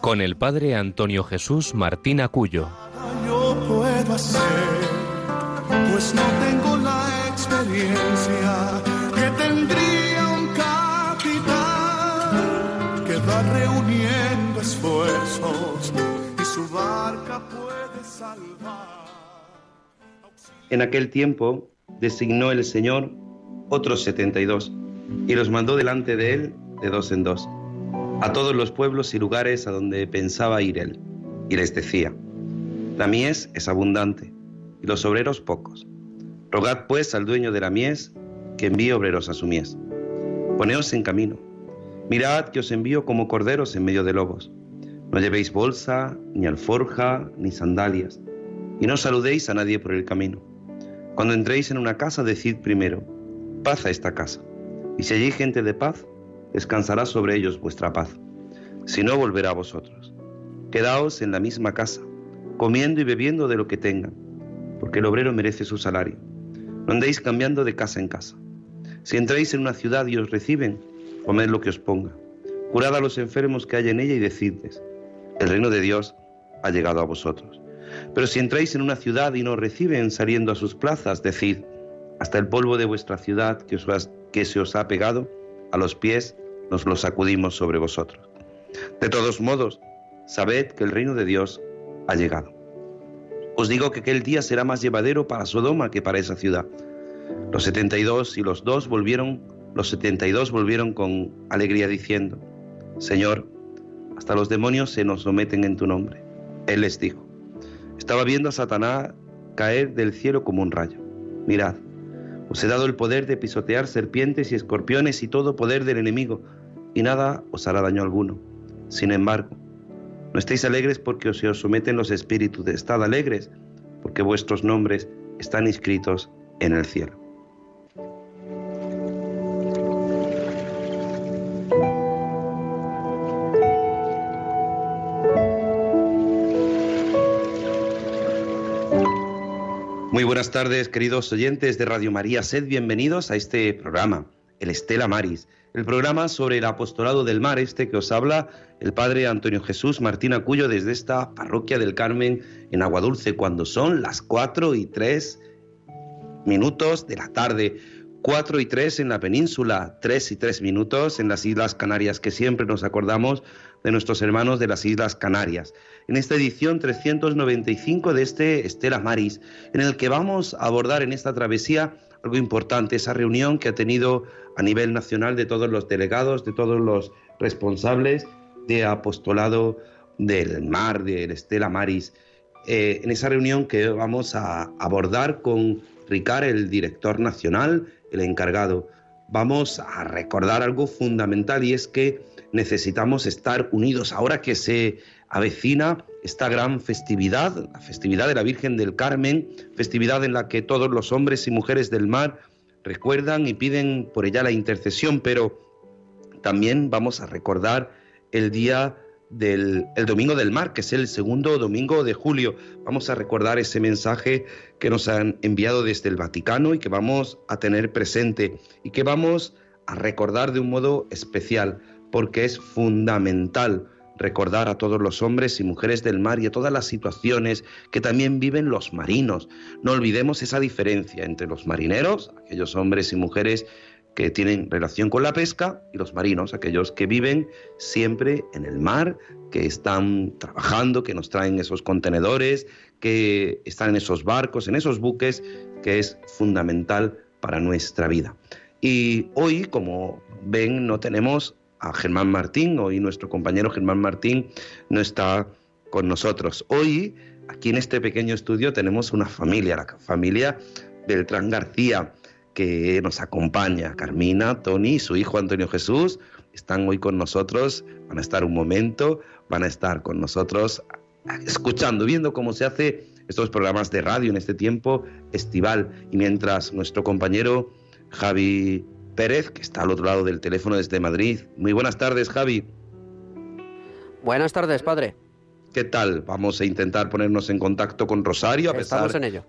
con el padre Antonio Jesús Martín Acuyo. Yo puedo hacer, pues no tengo la experiencia que tendría un capitán que va reuniendo esfuerzos y su barca puede salvar. En aquel tiempo designó el Señor otros setenta y dos y los mandó delante de él de dos en dos a todos los pueblos y lugares a donde pensaba ir él. Y les decía, la mies es abundante y los obreros pocos. Rogad pues al dueño de la mies que envíe obreros a su mies. Poneos en camino. Mirad que os envío como corderos en medio de lobos. No llevéis bolsa, ni alforja, ni sandalias, y no saludéis a nadie por el camino. Cuando entréis en una casa, decid primero, paz a esta casa. Y si allí hay gente de paz, descansará sobre ellos vuestra paz. Si no, volverá a vosotros. Quedaos en la misma casa, comiendo y bebiendo de lo que tengan, porque el obrero merece su salario. No andéis cambiando de casa en casa. Si entráis en una ciudad y os reciben, comed lo que os ponga. Curad a los enfermos que hay en ella y decidles, el reino de Dios ha llegado a vosotros. Pero si entráis en una ciudad y no reciben saliendo a sus plazas, decid, hasta el polvo de vuestra ciudad que, se os ha pegado, a los pies nos lo sacudimos sobre vosotros. De todos modos, sabed que el reino de Dios ha llegado. Os digo que aquel día será más llevadero para Sodoma que para esa ciudad. Los setenta y dos y los dos volvieron, los setenta y dos volvieron con alegría diciendo, Señor, hasta los demonios se nos someten en tu nombre. Él les dijo, estaba viendo a Satanás caer del cielo como un rayo. Mirad, os he dado el poder de pisotear serpientes y escorpiones y todo poder del enemigo, y nada os hará daño alguno. Sin embargo, no estéis alegres porque se os someten los espíritus, estad alegres porque vuestros nombres están inscritos en el cielo. Buenas tardes, queridos oyentes de Radio María. Sed bienvenidos a este programa, el Estela Maris, el programa sobre el apostolado del mar, este que os habla el padre Antonio Jesús Martín Acuyo desde esta parroquia del Carmen en Aguadulce, cuando son las cuatro y tres minutos de la tarde. Cuatro y tres en la península, tres y tres minutos en las Islas Canarias, que siempre nos acordamos de nuestros hermanos de las Islas Canarias. En esta edición 395 de este Estela Maris, en el que vamos a abordar en esta travesía algo importante, esa reunión que ha tenido a nivel nacional de todos los delegados, de todos los responsables de apostolado del mar, del Estela Maris. Eh, en esa reunión que vamos a abordar con Ricard, el director nacional, el encargado, vamos a recordar algo fundamental y es que necesitamos estar unidos ahora que se avecina esta gran festividad, la festividad de la Virgen del Carmen, festividad en la que todos los hombres y mujeres del mar recuerdan y piden por ella la intercesión, pero también vamos a recordar el día del el Domingo del Mar, que es el segundo domingo de julio. Vamos a recordar ese mensaje que nos han enviado desde el Vaticano y que vamos a tener presente y que vamos a recordar de un modo especial porque es fundamental recordar a todos los hombres y mujeres del mar y a todas las situaciones que también viven los marinos. No olvidemos esa diferencia entre los marineros, aquellos hombres y mujeres que tienen relación con la pesca, y los marinos, aquellos que viven siempre en el mar, que están trabajando, que nos traen esos contenedores, que están en esos barcos, en esos buques, que es fundamental para nuestra vida. Y hoy, como ven, no tenemos a Germán Martín. Hoy nuestro compañero Germán Martín no está con nosotros. Hoy, aquí en este pequeño estudio, tenemos una familia, la familia Beltrán García, que nos acompaña. Carmina, Tony, su hijo Antonio Jesús, están hoy con nosotros, van a estar un momento, van a estar con nosotros escuchando, viendo cómo se hace estos programas de radio en este tiempo estival. Y mientras nuestro compañero Javi Pérez, que está al otro lado del teléfono desde Madrid. Muy buenas tardes, Javi. Buenas tardes, padre. ¿Qué tal? Vamos a intentar ponernos en contacto con Rosario. A Estamos en ello.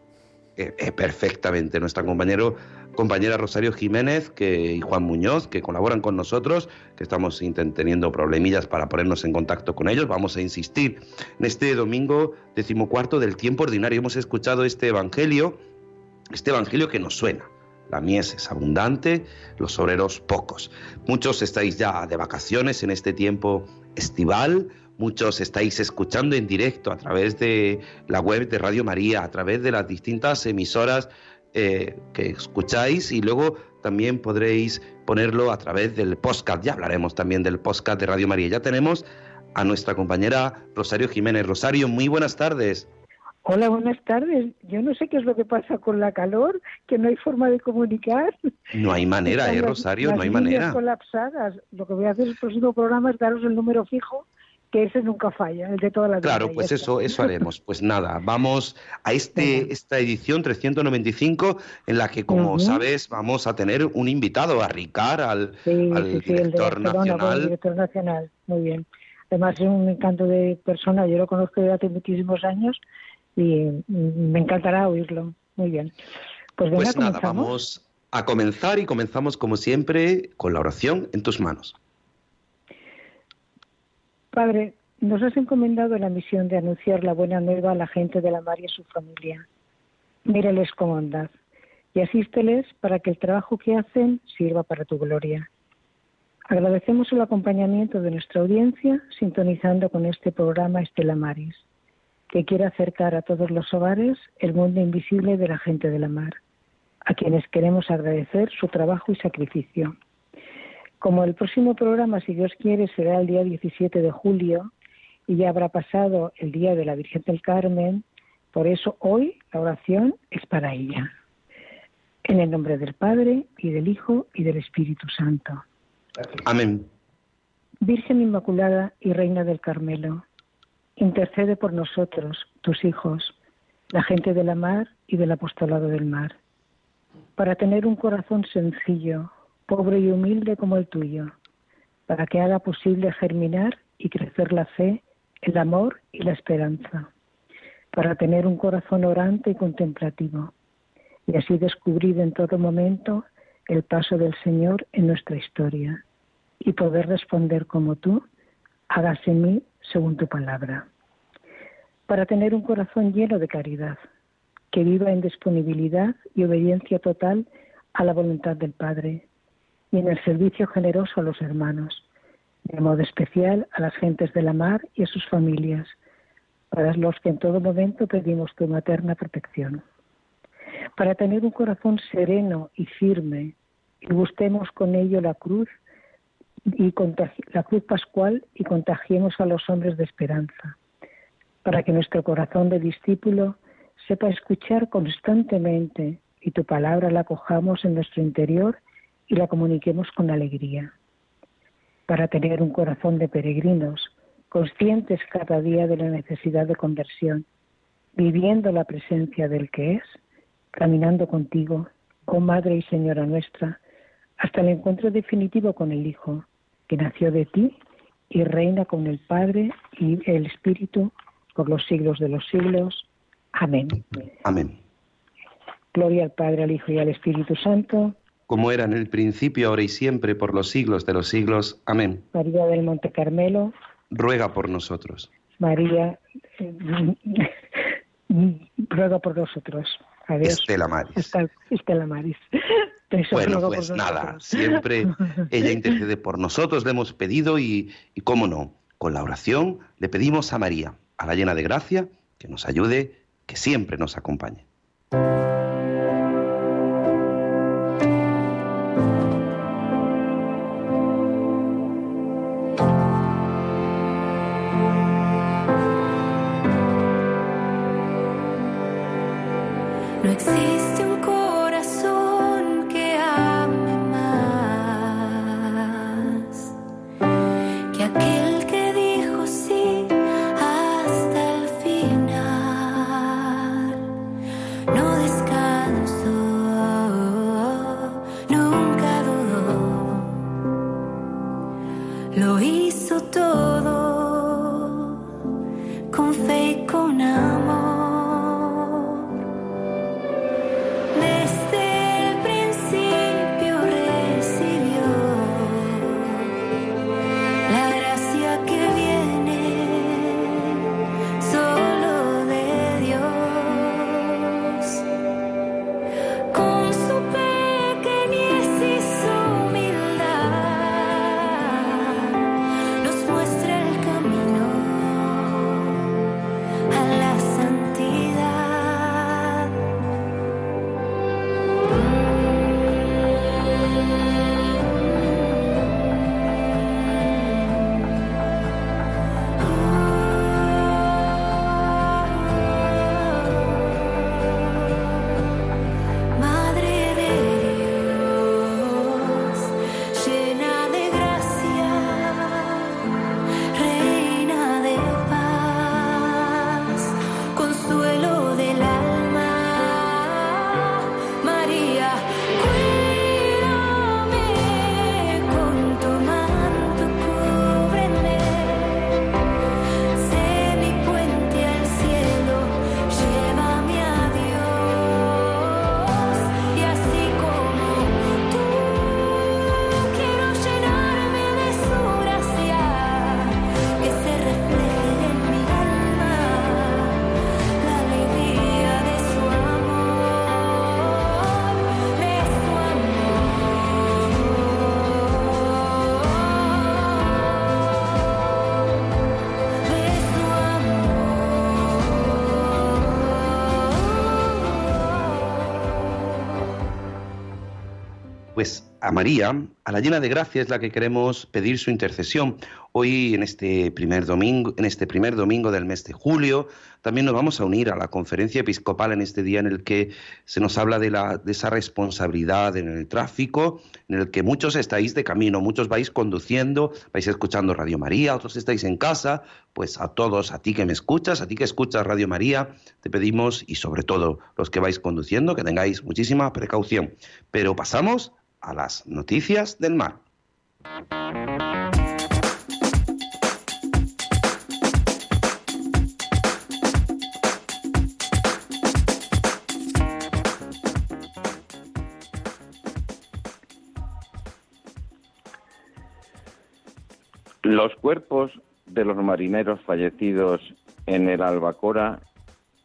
Eh, perfectamente. Nuestra compañero, compañera Rosario Jiménez que, y Juan Muñoz, que colaboran con nosotros, que estamos teniendo problemillas para ponernos en contacto con ellos. Vamos a insistir en este domingo decimocuarto del tiempo ordinario. Hemos escuchado este evangelio, este evangelio que nos suena. La mies es abundante, los obreros pocos. Muchos estáis ya de vacaciones en este tiempo estival, muchos estáis escuchando en directo a través de la web de Radio María, a través de las distintas emisoras eh, que escucháis y luego también podréis ponerlo a través del podcast. Ya hablaremos también del podcast de Radio María. Ya tenemos a nuestra compañera Rosario Jiménez. Rosario, muy buenas tardes. Hola, buenas tardes. Yo no sé qué es lo que pasa con la calor, que no hay forma de comunicar. No hay manera, ¿eh, Rosario? no hay manera. colapsadas. Lo que voy a hacer el próximo programa es daros el número fijo, que ese nunca falla, el de todas las Claro, pues eso, eso haremos. Pues nada, vamos a este esta edición 395 en la que, como sabes, vamos a tener un invitado, a Ricard, al, director nacional. El director nacional, muy bien. Además es un encanto de persona, yo lo conozco desde hace muchísimos años y me encantará oírlo. Muy bien. Pues, pues nada, vamos a comenzar y comenzamos como siempre con la oración en tus manos. Padre, nos has encomendado la misión de anunciar la buena nueva a la gente de la mar y a su familia. Míreles con bondad y asísteles para que el trabajo que hacen sirva para tu gloria. Agradecemos el acompañamiento de nuestra audiencia sintonizando con este programa Estela Maris que quiere acercar a todos los hogares el mundo invisible de la gente de la mar, a quienes queremos agradecer su trabajo y sacrificio. Como el próximo programa, si Dios quiere, será el día 17 de julio y ya habrá pasado el día de la Virgen del Carmen, por eso hoy la oración es para ella. En el nombre del Padre y del Hijo y del Espíritu Santo. Amén. Virgen Inmaculada y Reina del Carmelo, Intercede por nosotros, tus hijos, la gente de la mar y del apostolado del mar, para tener un corazón sencillo, pobre y humilde como el tuyo, para que haga posible germinar y crecer la fe, el amor y la esperanza, para tener un corazón orante y contemplativo, y así descubrir en todo momento el paso del Señor en nuestra historia, y poder responder como tú, hágase en mí según tu palabra para tener un corazón lleno de caridad, que viva en disponibilidad y obediencia total a la voluntad del Padre y en el servicio generoso a los hermanos, de modo especial a las gentes de la mar y a sus familias, para los que en todo momento pedimos tu materna protección. Para tener un corazón sereno y firme y busquemos con ello la cruz y la cruz pascual y contagiemos a los hombres de esperanza para que nuestro corazón de discípulo sepa escuchar constantemente y tu palabra la cojamos en nuestro interior y la comuniquemos con alegría. Para tener un corazón de peregrinos, conscientes cada día de la necesidad de conversión, viviendo la presencia del que es, caminando contigo, oh Madre y Señora nuestra, hasta el encuentro definitivo con el Hijo, que nació de ti y reina con el Padre y el Espíritu por los siglos de los siglos. Amén. Amén. Gloria al Padre, al Hijo y al Espíritu Santo. Como era en el principio, ahora y siempre, por los siglos de los siglos. Amén. María del Monte Carmelo. Ruega por nosotros. María, ruega por nosotros. Adiós. Estela Maris. Estela Maris. bueno, pues nada, siempre ella intercede por nosotros, le hemos pedido y, y, cómo no, con la oración le pedimos a María a la llena de gracia, que nos ayude, que siempre nos acompañe. María, a la llena de gracia es la que queremos pedir su intercesión. Hoy en este primer domingo, en este primer domingo del mes de julio, también nos vamos a unir a la conferencia episcopal en este día en el que se nos habla de, la, de esa responsabilidad en el tráfico, en el que muchos estáis de camino, muchos vais conduciendo, vais escuchando Radio María, otros estáis en casa, pues a todos, a ti que me escuchas, a ti que escuchas Radio María, te pedimos y sobre todo los que vais conduciendo que tengáis muchísima precaución. Pero pasamos a las noticias del mar. Los cuerpos de los marineros fallecidos en el Albacora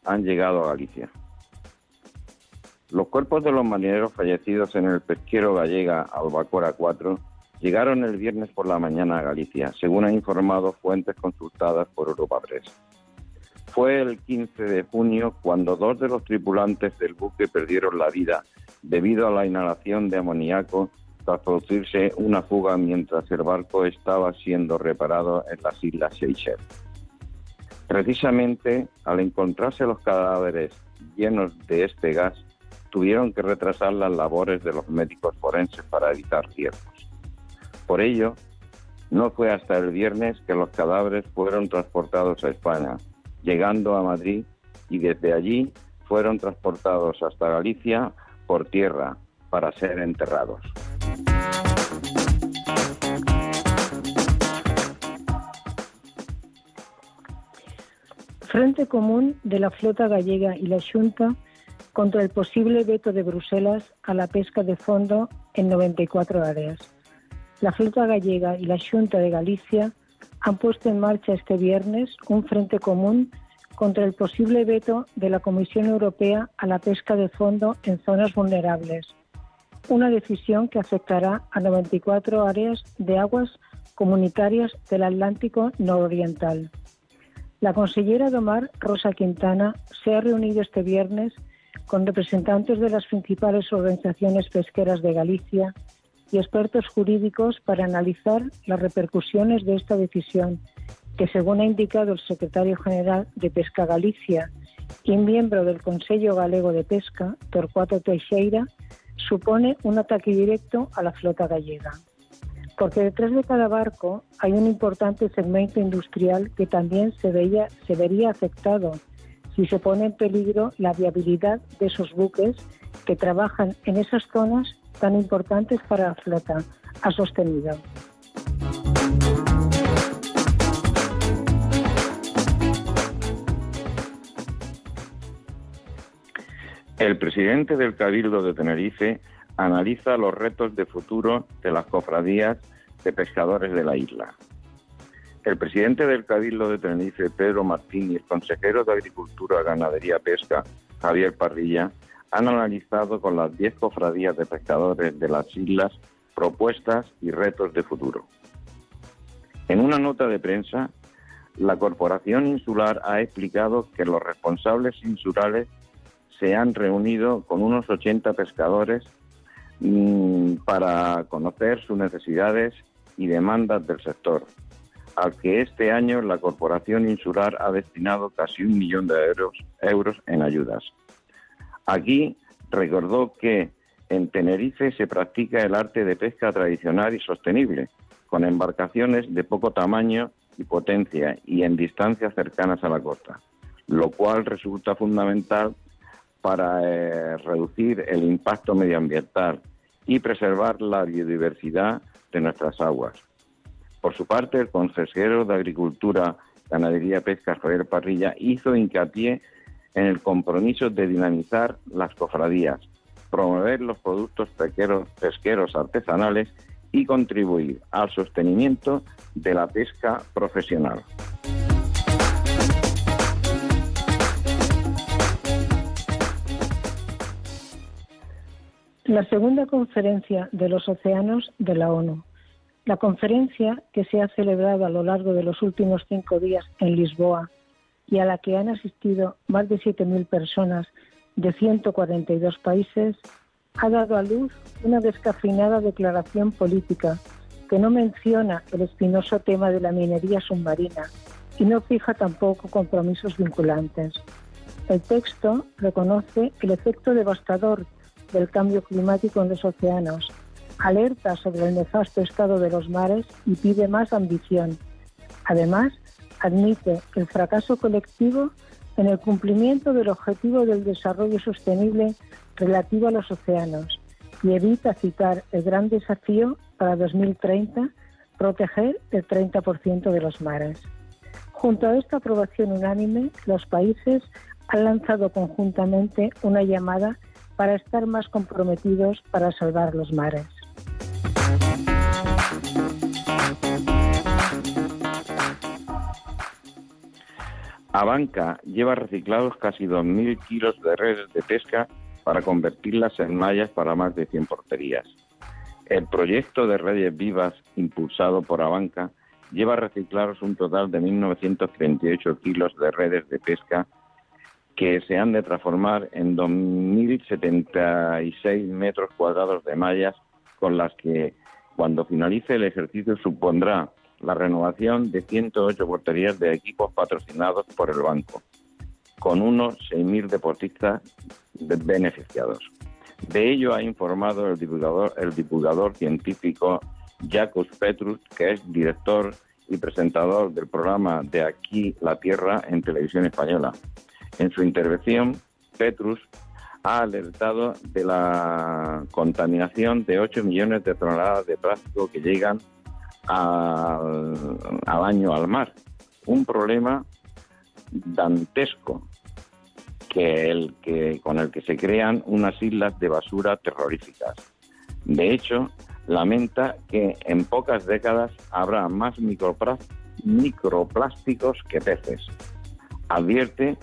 han llegado a Galicia. Los cuerpos de los marineros fallecidos en el pesquero gallega Albacora 4 llegaron el viernes por la mañana a Galicia, según han informado fuentes consultadas por Europa Press. Fue el 15 de junio cuando dos de los tripulantes del buque perdieron la vida debido a la inhalación de amoníaco tras producirse una fuga mientras el barco estaba siendo reparado en las islas Seychelles. Precisamente al encontrarse los cadáveres llenos de este gas, tuvieron que retrasar las labores de los médicos forenses para evitar tiempos. Por ello, no fue hasta el viernes que los cadáveres fueron transportados a España, llegando a Madrid y desde allí fueron transportados hasta Galicia por tierra para ser enterrados. Frente Común de la Flota Gallega y la Junta contra el posible veto de Bruselas a la pesca de fondo en 94 áreas. La flota gallega y la Junta de Galicia han puesto en marcha este viernes un frente común contra el posible veto de la Comisión Europea a la pesca de fondo en zonas vulnerables, una decisión que afectará a 94 áreas de aguas comunitarias del Atlántico nororiental. La consellera Domar Rosa Quintana se ha reunido este viernes con representantes de las principales organizaciones pesqueras de Galicia y expertos jurídicos para analizar las repercusiones de esta decisión, que según ha indicado el secretario general de Pesca Galicia y miembro del Consejo Galego de Pesca, Torcuato Teixeira, supone un ataque directo a la flota gallega. Porque detrás de cada barco hay un importante segmento industrial que también se, veía, se vería afectado y se pone en peligro la viabilidad de esos buques que trabajan en esas zonas tan importantes para la flota, ha sostenido. El presidente del Cabildo de Tenerife analiza los retos de futuro de las cofradías de pescadores de la isla. El presidente del Cabildo de Tenerife, Pedro Martín, y el consejero de Agricultura, Ganadería, Pesca, Javier Parrilla, han analizado con las 10 cofradías de pescadores de las islas propuestas y retos de futuro. En una nota de prensa, la Corporación Insular ha explicado que los responsables insulares se han reunido con unos 80 pescadores mm, para conocer sus necesidades y demandas del sector, al que este año la Corporación Insular ha destinado casi un millón de euros, en ayudas. Aquí recordó que en Tenerife se practica el arte de pesca tradicional y sostenible, con embarcaciones de poco tamaño y potencia y en distancias cercanas a la costa, lo cual resulta fundamental para eh, reducir el impacto medioambiental y preservar la biodiversidad de nuestras aguas. Por su parte, el consejero de Agricultura, Ganadería, Pesca, Javier Parrilla, hizo hincapié en el compromiso de dinamizar las cofradías, promover los productos pesqueros artesanales y contribuir al sostenimiento de la pesca profesional. La segunda conferencia de los océanos de la ONU. La conferencia, que se ha celebrado a lo largo de los últimos cinco días en Lisboa y a la que han asistido más de 7.000 personas de 142 países, ha dado a luz una descafeinada declaración política que no menciona el espinoso tema de la minería submarina y no fija tampoco compromisos vinculantes. El texto reconoce el efecto devastador del cambio climático en los océanos, alerta sobre el nefasto estado de los mares y pide más ambición. Además, admite el fracaso colectivo en el cumplimiento del objetivo del desarrollo sostenible relativo a los océanos y evita citar el gran desafío para 2030, proteger el 30% de los mares. Junto a esta aprobación unánime, los países han lanzado conjuntamente una llamada para estar más comprometidos para salvar los mares. Abanca lleva reciclados casi 2.000 kilos de redes de pesca para convertirlas en mallas para más de 100 porterías. El proyecto de redes vivas impulsado por Abanca lleva reciclados un total de 1.938 kilos de redes de pesca que se han de transformar en 2.076 metros cuadrados de mallas con las que cuando finalice el ejercicio supondrá la renovación de 108 porterías de equipos patrocinados por el banco, con unos 6.000 deportistas beneficiados. De ello ha informado el divulgador, el divulgador científico Jacques Petrus, que es director y presentador del programa De aquí la Tierra en televisión española. En su intervención, Petrus ha alertado de la contaminación de 8 millones de toneladas de plástico que llegan al, al año al mar. Un problema dantesco que el que con el que se crean unas islas de basura terroríficas. De hecho, lamenta que en pocas décadas habrá más microplásticos que peces. Advierte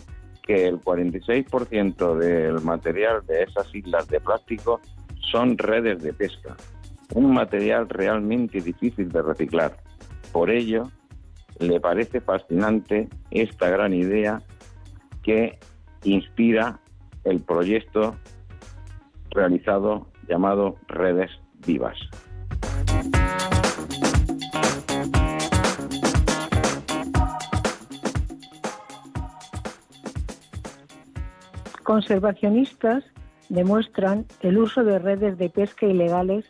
que el 46% del material de esas islas de plástico son redes de pesca, un material realmente difícil de reciclar. Por ello, le parece fascinante esta gran idea que inspira el proyecto realizado llamado Redes Vivas. Conservacionistas demuestran el uso de redes de pesca ilegales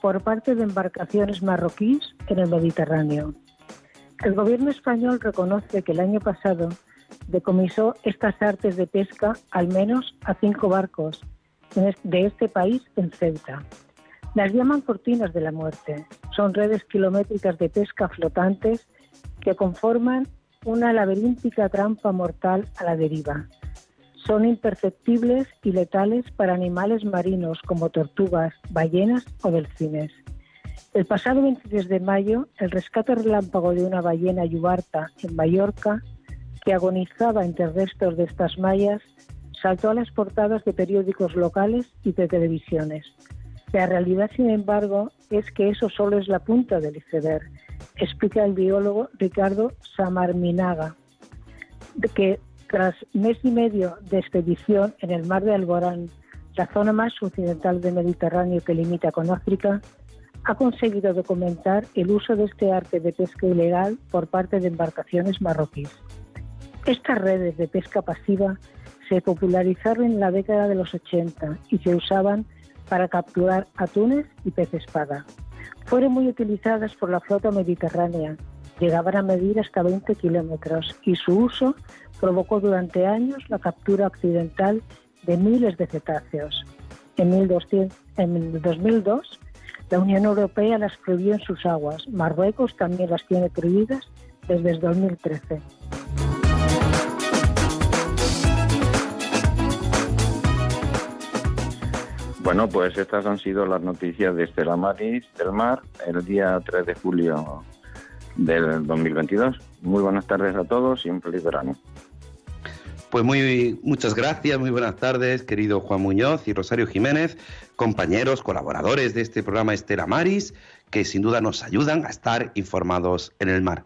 por parte de embarcaciones marroquíes en el Mediterráneo. El gobierno español reconoce que el año pasado decomisó estas artes de pesca al menos a cinco barcos de este país en Ceuta. Las llaman cortinas de la muerte. Son redes kilométricas de pesca flotantes que conforman una laberíntica trampa mortal a la deriva. Son imperceptibles y letales para animales marinos como tortugas, ballenas o delfines. El pasado 23 de mayo, el rescate relámpago de una ballena yubarta en Mallorca, que agonizaba entre restos de estas mallas, saltó a las portadas de periódicos locales y de televisiones. La realidad, sin embargo, es que eso solo es la punta del iceberg, explica el biólogo Ricardo Samarminaga, que tras mes y medio de expedición en el mar de Alborán, la zona más occidental del Mediterráneo que limita con África, ha conseguido documentar el uso de este arte de pesca ilegal por parte de embarcaciones marroquíes. Estas redes de pesca pasiva se popularizaron en la década de los 80 y se usaban para capturar atunes y pez espada. Fueron muy utilizadas por la flota mediterránea, llegaban a medir hasta 20 kilómetros y su uso provocó durante años la captura accidental de miles de cetáceos. En, 1200, en 2002, la Unión Europea las prohibió en sus aguas. Marruecos también las tiene prohibidas desde el 2013. Bueno, pues estas han sido las noticias de Estela Maris del Mar el día 3 de julio del 2022. Muy buenas tardes a todos y un feliz verano. Pues muy muchas gracias, muy buenas tardes, querido Juan Muñoz y Rosario Jiménez, compañeros, colaboradores de este programa Estela Maris, que sin duda nos ayudan a estar informados en el mar.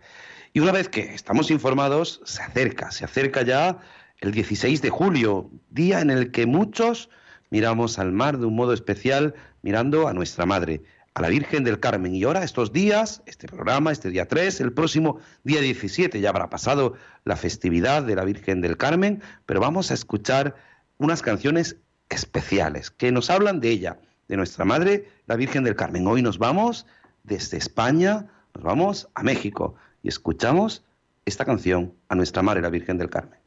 Y una vez que estamos informados, se acerca, se acerca ya el 16 de julio, día en el que muchos miramos al mar de un modo especial, mirando a nuestra Madre, la Virgen del Carmen. Y ahora, estos días, este programa, este día 3, el próximo día 17, ya habrá pasado la festividad de la Virgen del Carmen, pero vamos a escuchar unas canciones especiales que nos hablan de ella, de nuestra Madre, la Virgen del Carmen. Hoy nos vamos desde España, nos vamos a México y escuchamos esta canción a nuestra Madre, la Virgen del Carmen.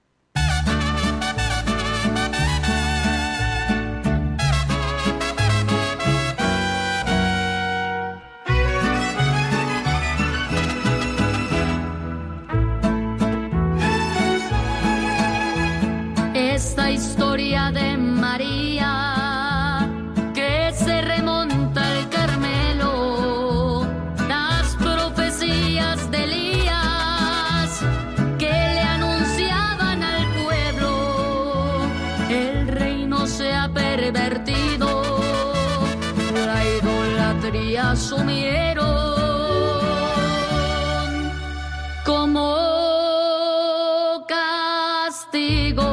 Castigo,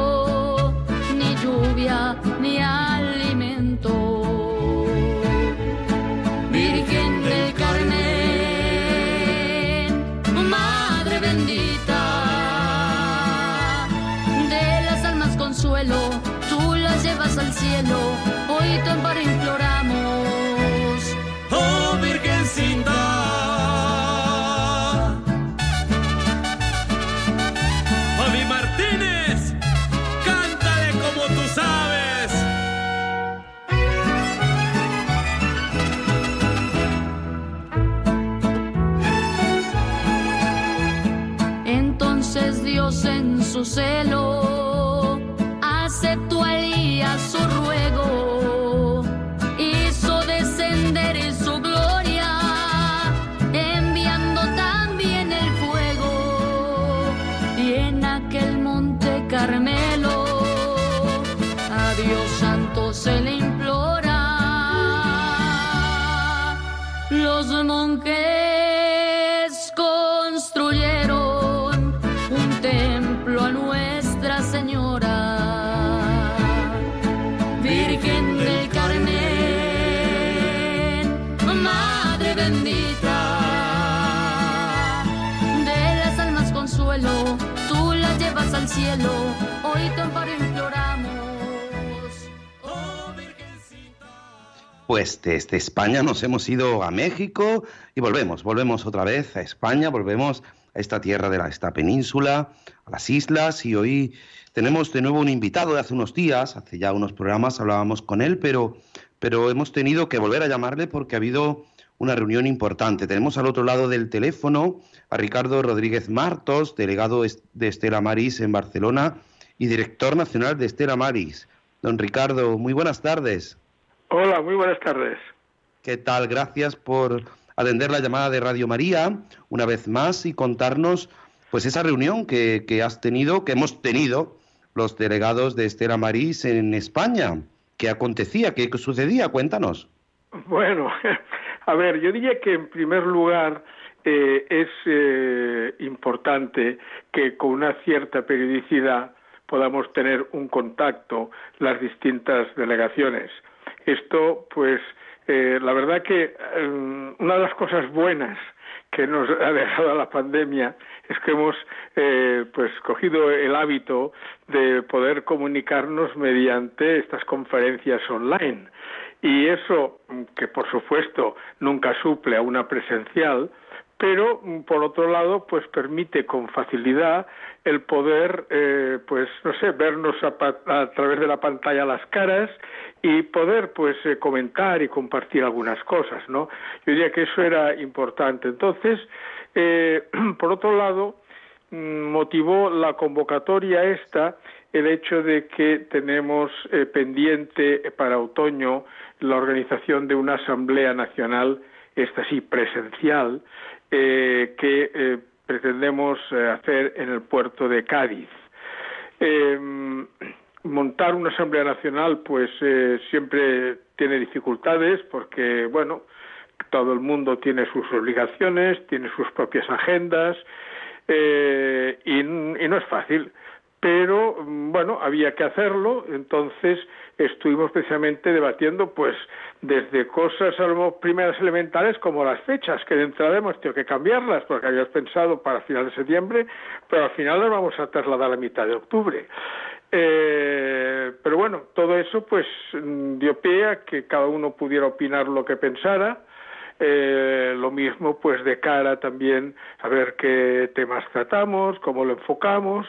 su celo, cielo, hoy oh, Pues desde España nos hemos ido a México y volvemos, volvemos otra vez a España, volvemos a esta tierra de la, esta península, a las islas y hoy tenemos de nuevo un invitado de hace unos días, hace ya unos programas hablábamos con él, pero, pero hemos tenido que volver a llamarle porque ha habido una reunión importante. Tenemos al otro lado del teléfono a Ricardo Rodríguez Martos, delegado de Estela Maris en Barcelona, y director nacional de Estela Maris. Don Ricardo, muy buenas tardes. Hola, muy buenas tardes. ¿Qué tal? Gracias por atender la llamada de Radio María una vez más y contarnos pues esa reunión que, que has tenido, que hemos tenido los delegados de Estela Maris en España. ¿Qué acontecía? ¿Qué sucedía? Cuéntanos. Bueno, a ver, yo diría que en primer lugar eh, es eh, importante que con una cierta periodicidad podamos tener un contacto las distintas delegaciones. Esto, pues, eh, la verdad que una de las cosas buenas que nos ha dejado la pandemia es que hemos pues cogido el hábito de poder comunicarnos mediante estas conferencias online y eso que por supuesto nunca suple a una presencial pero mm, por otro lado pues permite con facilidad el poder eh, pues no sé vernos a, través de la pantalla las caras y poder pues eh, comentar y compartir algunas cosas no yo diría que eso era importante. Entonces eh, por otro lado mm, motivó la convocatoria esta el hecho de que tenemos pendiente para otoño la organización de una asamblea nacional esta sí presencial eh, que eh, pretendemos eh, hacer en el puerto de Cádiz. Em, montar una Asamblea Nacional pues siempre tiene dificultades porque, bueno, todo el mundo tiene sus obligaciones, tiene sus propias agendas y, y no es fácil pero bueno, había que hacerlo, entonces estuvimos precisamente debatiendo pues desde cosas a lo primeras elementales como las fechas, que de entrada hemos tenido que cambiarlas porque habíamos pensado para final de septiembre, pero al final las vamos a trasladar a mitad de octubre. Eh, pero bueno, todo eso pues dio pie a que cada uno pudiera opinar lo que pensara. Eh, lo mismo pues de cara también a ver qué temas tratamos, cómo lo enfocamos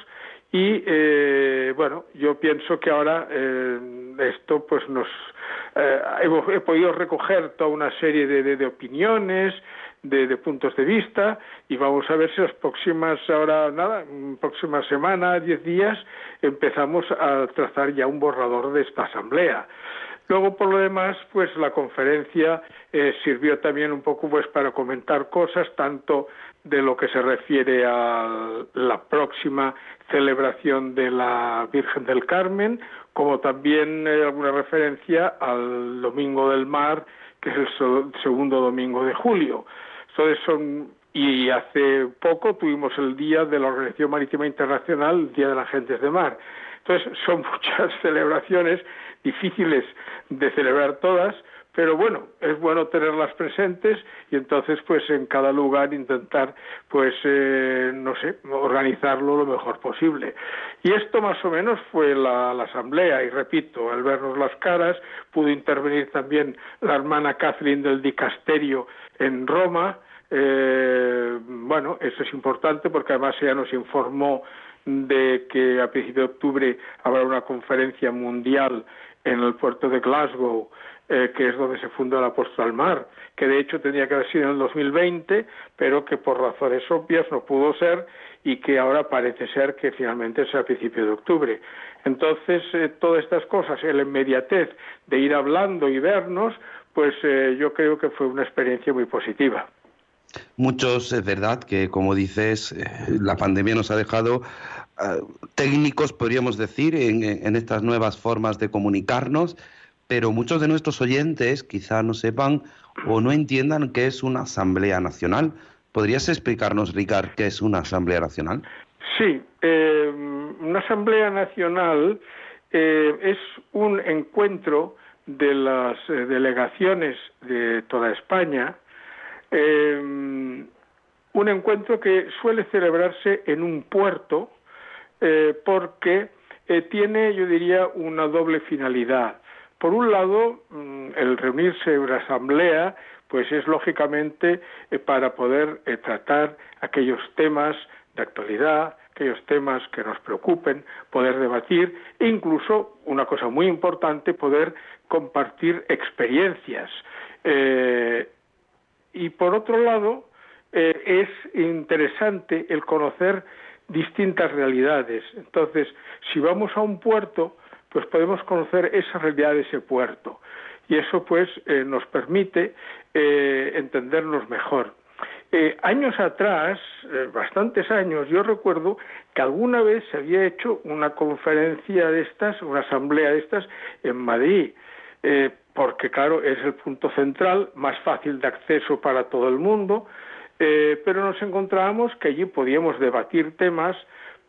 y eh, bueno, yo pienso que ahora eh, esto pues nos eh, he, podido recoger toda una serie de, de, opiniones, de, puntos de vista y vamos a ver si las próximas ahora nada, próxima semana, diez días empezamos a trazar ya un borrador de esta asamblea. Luego, por lo demás, pues la conferencia eh, sirvió también un poco pues para comentar cosas tanto de lo que se refiere a la próxima celebración de la Virgen del Carmen, como también alguna referencia al Domingo del Mar, que es el segundo domingo de julio. Entonces son y hace poco tuvimos el día de la Organización Marítima Internacional, el Día de las Gentes de Mar. Entonces son muchas celebraciones difíciles de celebrar todas, pero bueno, es bueno tenerlas presentes y entonces pues en cada lugar intentar pues eh, no sé, organizarlo lo mejor posible. Y esto más o menos fue la, asamblea y repito, al vernos las caras pudo intervenir también la hermana Kathleen del Dicasterio en Roma, eh, bueno, eso es importante porque además ella nos informó de que a principios de octubre habrá una conferencia mundial en el puerto de Glasgow, eh, que es donde se fundó el Apóstol al Mar, que de hecho tenía que haber sido en el 2020, pero que por razones obvias no pudo ser y que ahora parece ser que finalmente sea a principios de octubre. Entonces, eh, todas estas cosas, la inmediatez de ir hablando y vernos, pues eh, yo creo que fue una experiencia muy positiva. Muchos, es verdad que, como dices, la pandemia nos ha dejado eh, técnicos, podríamos decir, en, estas nuevas formas de comunicarnos, pero muchos de nuestros oyentes quizá no sepan o no entiendan qué es una Asamblea Nacional. ¿Podrías explicarnos, Ricard, qué es una Asamblea Nacional? Sí, eh, una Asamblea Nacional eh, es un encuentro de las delegaciones de toda España, un encuentro que suele celebrarse en un puerto, eh, porque eh, tiene, yo diría, una doble finalidad. Por un lado, mm, el reunirse en una asamblea, pues es lógicamente eh, para poder tratar aquellos temas de actualidad, aquellos temas que nos preocupen, poder debatir e incluso, una cosa muy importante, poder compartir experiencias. Y por otro lado, es interesante el conocer distintas realidades. Entonces, si vamos a un puerto, pues podemos conocer esa realidad de ese puerto. Y eso pues eh, nos permite eh, entendernos mejor. Eh, años atrás, bastantes años, yo recuerdo que alguna vez se había hecho una conferencia de estas, una asamblea de estas en Madrid, porque claro, es el punto central, más fácil de acceso para todo el mundo, pero nos encontrábamos que allí podíamos debatir temas,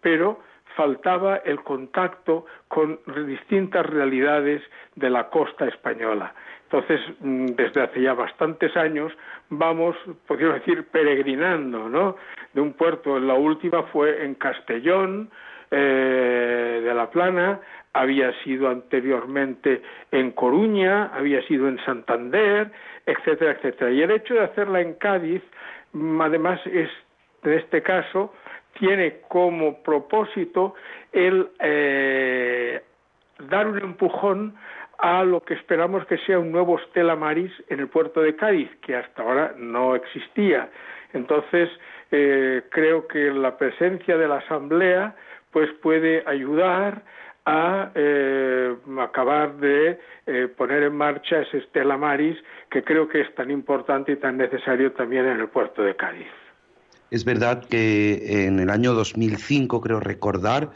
pero faltaba el contacto con distintas realidades de la costa española. Entonces, mm, desde hace ya bastantes años vamos, podríamos decir, peregrinando, ¿no? De un puerto, la última fue en Castellón, eh, de la Plana, había sido anteriormente en Coruña, había sido en Santander, etcétera, etcétera. Y el hecho de hacerla en Cádiz, mm, además, es, en este caso, tiene como propósito el eh, dar un empujón a lo que esperamos que sea un nuevo Stella Maris en el puerto de Cádiz, que hasta ahora no existía. Entonces, eh, creo que la presencia de la Asamblea pues puede ayudar a eh, acabar de poner en marcha ese Stella Maris que creo que es tan importante y tan necesario también en el puerto de Cádiz. Es verdad que en el año 2005, creo recordar,